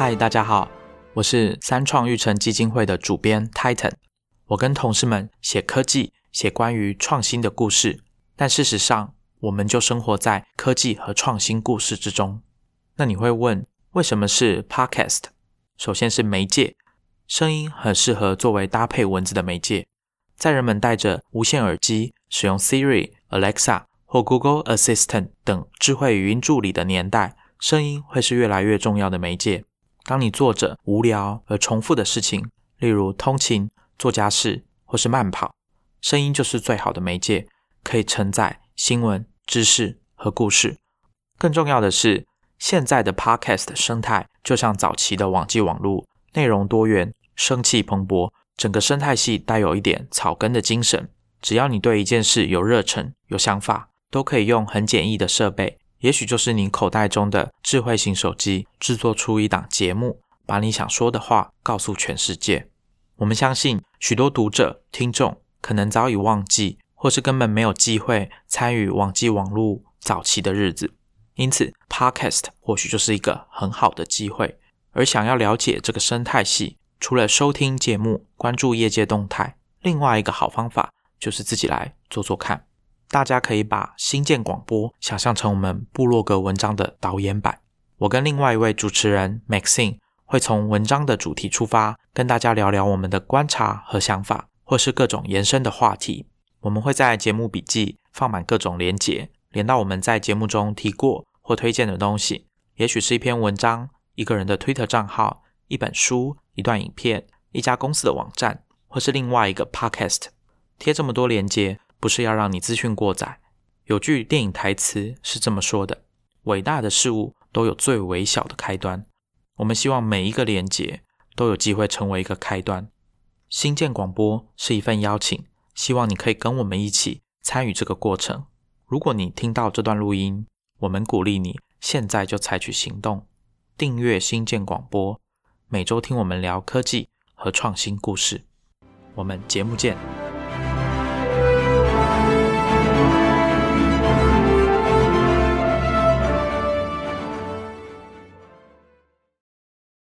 嗨，大家好，我是三创育成基金会的主编 Titan。我跟同事们写科技，写关于创新的故事，但事实上，我们就生活在科技和创新故事之中。那你会问，为什么是 Podcast？首先是媒介，声音很适合作为搭配文字的媒介。在人们戴着无线耳机，使用 Siri、Alexa 或 Google Assistant 等智慧语音助理的年代，声音会是越来越重要的媒介。当你做着无聊而重复的事情，例如通勤、做家事或是慢跑，声音就是最好的媒介，可以承载新闻、知识和故事。更重要的是，现在的 Podcast 生态就像早期的网际网络，内容多元、生气蓬勃，整个生态系带有一点草根的精神。只要你对一件事有热忱、有想法，都可以用很简易的设备。也许就是你口袋中的智慧型手机，制作出一档节目，把你想说的话告诉全世界。我们相信，许多读者、听众可能早已忘记，或是根本没有机会参与网际网络早期的日子。因此，Podcast 或许就是一个很好的机会。而想要了解这个生态系，除了收听节目、关注业界动态，另外一个好方法就是自己来做做看。大家可以把新建广播想象成我们部落格文章的导演版。我跟另外一位主持人 Maxine 会从文章的主题出发，跟大家聊聊我们的观察和想法，或是各种延伸的话题。我们会在节目笔记放满各种连结，连到我们在节目中提过或推荐的东西。也许是一篇文章、一个人的 Twitter 账号、一本书、一段影片、一家公司的网站，或是另外一个 Podcast。贴这么多连接。不是要让你资讯过载。有句电影台词是这么说的：“伟大的事物都有最微小的开端。”我们希望每一个连接都有机会成为一个开端。新建广播是一份邀请，希望你可以跟我们一起参与这个过程。如果你听到这段录音，我们鼓励你现在就采取行动，订阅新建广播，每周听我们聊科技和创新故事。我们节目见。